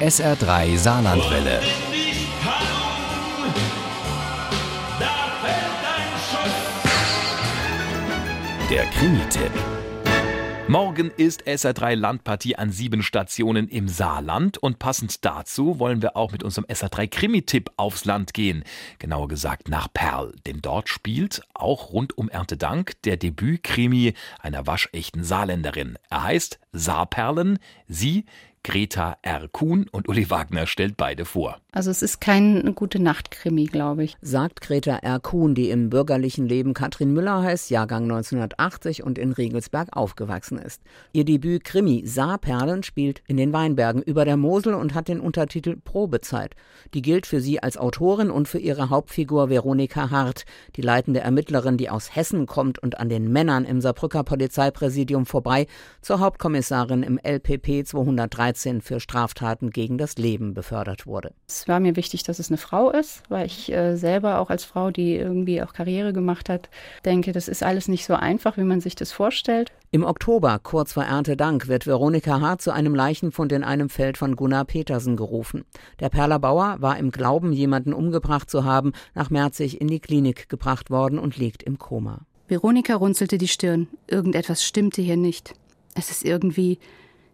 SR3 Saarlandwelle. Der Krimi-Tipp. Morgen ist SR3 Landpartie an sieben Stationen im Saarland und passend dazu wollen wir auch mit unserem SR3 Krimi-Tipp aufs Land gehen. Genauer gesagt nach Perl, denn dort spielt auch rund um Erntedank der Debüt-Krimi einer waschechten Saarländerin. Er heißt Saarperlen. Sie Greta R. Kuhn und Uli Wagner stellt beide vor. Also es ist kein gute Nacht-Krimi, glaube ich. Sagt Greta R. Kuhn, die im bürgerlichen Leben Katrin Müller heißt, Jahrgang 1980 und in Regelsberg aufgewachsen ist. Ihr Debüt Krimi Saarperlen spielt in den Weinbergen über der Mosel und hat den Untertitel Probezeit. Die gilt für sie als Autorin und für ihre Hauptfigur Veronika Hart, die leitende Ermittlerin, die aus Hessen kommt und an den Männern im Saarbrücker Polizeipräsidium vorbei zur Hauptkommissarin im LPP 213 2013 für Straftaten gegen das Leben befördert wurde. Es war mir wichtig, dass es eine Frau ist, weil ich äh, selber auch als Frau, die irgendwie auch Karriere gemacht hat, denke, das ist alles nicht so einfach, wie man sich das vorstellt. Im Oktober, kurz vor Erntedank, wird Veronika Hart zu einem Leichenfund in einem Feld von Gunnar Petersen gerufen. Der Perler Bauer war im Glauben, jemanden umgebracht zu haben, nach Merzig in die Klinik gebracht worden und liegt im Koma. Veronika runzelte die Stirn. Irgendetwas stimmte hier nicht. Es ist irgendwie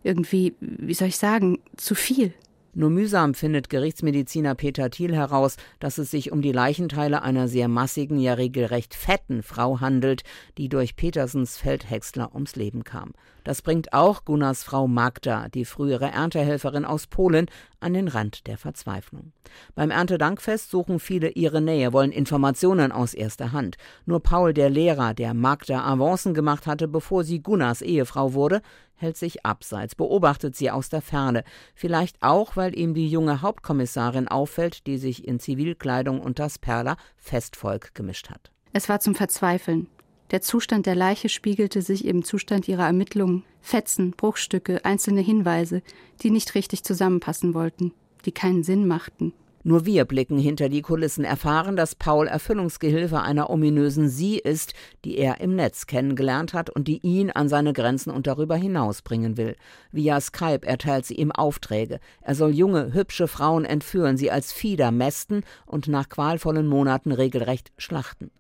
irgendwie, wie soll ich sagen, zu viel. Nur mühsam findet Gerichtsmediziner Peter Thiel heraus, dass es sich um die Leichenteile einer sehr massigen, ja regelrecht fetten Frau handelt, die durch Petersens Feldhäcksler ums Leben kam. Das bringt auch Gunnars Frau Magda, die frühere Erntehelferin aus Polen, an den Rand der Verzweiflung. Beim Erntedankfest suchen viele ihre Nähe, wollen Informationen aus erster Hand. Nur Paul, der Lehrer, der Magda Avancen gemacht hatte, bevor sie Gunnars Ehefrau wurde, hält sich abseits, beobachtet sie aus der Ferne, vielleicht auch, weil ihm die junge Hauptkommissarin auffällt, die sich in Zivilkleidung und das Perler Festvolk gemischt hat. Es war zum Verzweifeln. Der Zustand der Leiche spiegelte sich im Zustand ihrer Ermittlungen. Fetzen, Bruchstücke, einzelne Hinweise, die nicht richtig zusammenpassen wollten, die keinen Sinn machten. Nur wir blicken hinter die Kulissen, erfahren, dass Paul Erfüllungsgehilfe einer ominösen Sie ist, die er im Netz kennengelernt hat und die ihn an seine Grenzen und darüber hinaus bringen will. Via Skype erteilt sie ihm Aufträge. Er soll junge, hübsche Frauen entführen, sie als Fieder mästen und nach qualvollen Monaten regelrecht schlachten.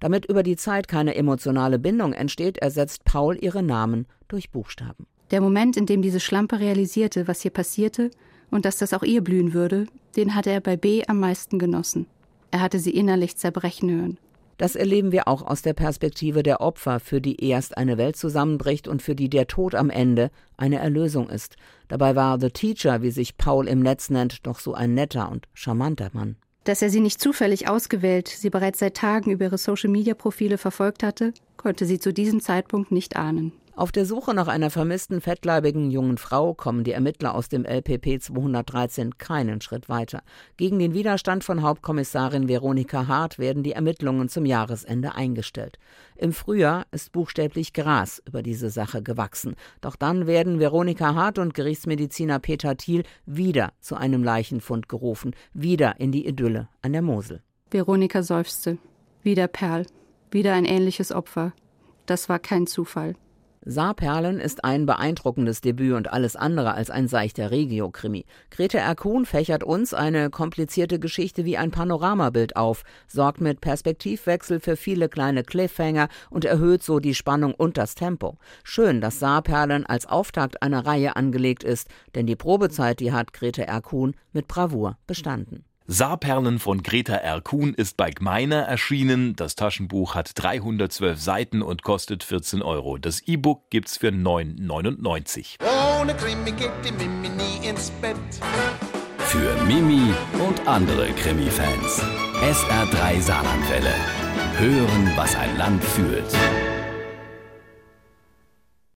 Damit über die Zeit keine emotionale Bindung entsteht, ersetzt Paul ihre Namen durch Buchstaben. Der Moment, in dem diese Schlampe realisierte, was hier passierte und dass das auch ihr blühen würde, den hatte er bei B am meisten genossen. Er hatte sie innerlich zerbrechen hören. Das erleben wir auch aus der Perspektive der Opfer, für die erst eine Welt zusammenbricht und für die der Tod am Ende eine Erlösung ist. Dabei war The Teacher, wie sich Paul im Netz nennt, doch so ein netter und charmanter Mann. Dass er sie nicht zufällig ausgewählt, sie bereits seit Tagen über ihre Social-Media-Profile verfolgt hatte, konnte sie zu diesem Zeitpunkt nicht ahnen. Auf der Suche nach einer vermissten fettleibigen jungen Frau kommen die Ermittler aus dem LPP 213 keinen Schritt weiter. Gegen den Widerstand von Hauptkommissarin Veronika Hart werden die Ermittlungen zum Jahresende eingestellt. Im Frühjahr ist buchstäblich Gras über diese Sache gewachsen. Doch dann werden Veronika Hart und Gerichtsmediziner Peter Thiel wieder zu einem Leichenfund gerufen, wieder in die Idylle an der Mosel. Veronika seufzte. Wieder Perl. Wieder ein ähnliches Opfer. Das war kein Zufall. Saarperlen ist ein beeindruckendes Debüt und alles andere als ein seichter Regio-Krimi. Grete Erkuhn fächert uns eine komplizierte Geschichte wie ein Panoramabild auf, sorgt mit Perspektivwechsel für viele kleine Cliffhanger und erhöht so die Spannung und das Tempo. Schön, dass Saarperlen als Auftakt einer Reihe angelegt ist, denn die Probezeit, die hat Grete Erkuhn mit Bravour bestanden. Saarperlen von Greta R. Kuhn ist bei Gmeiner erschienen. Das Taschenbuch hat 312 Seiten und kostet 14 Euro. Das E-Book gibt's für 9,99. Ohne Krimi geht die Mimi nie ins Bett. Für Mimi und andere Krimi-Fans. SR3 Saarlandwelle. Hören, was ein Land fühlt.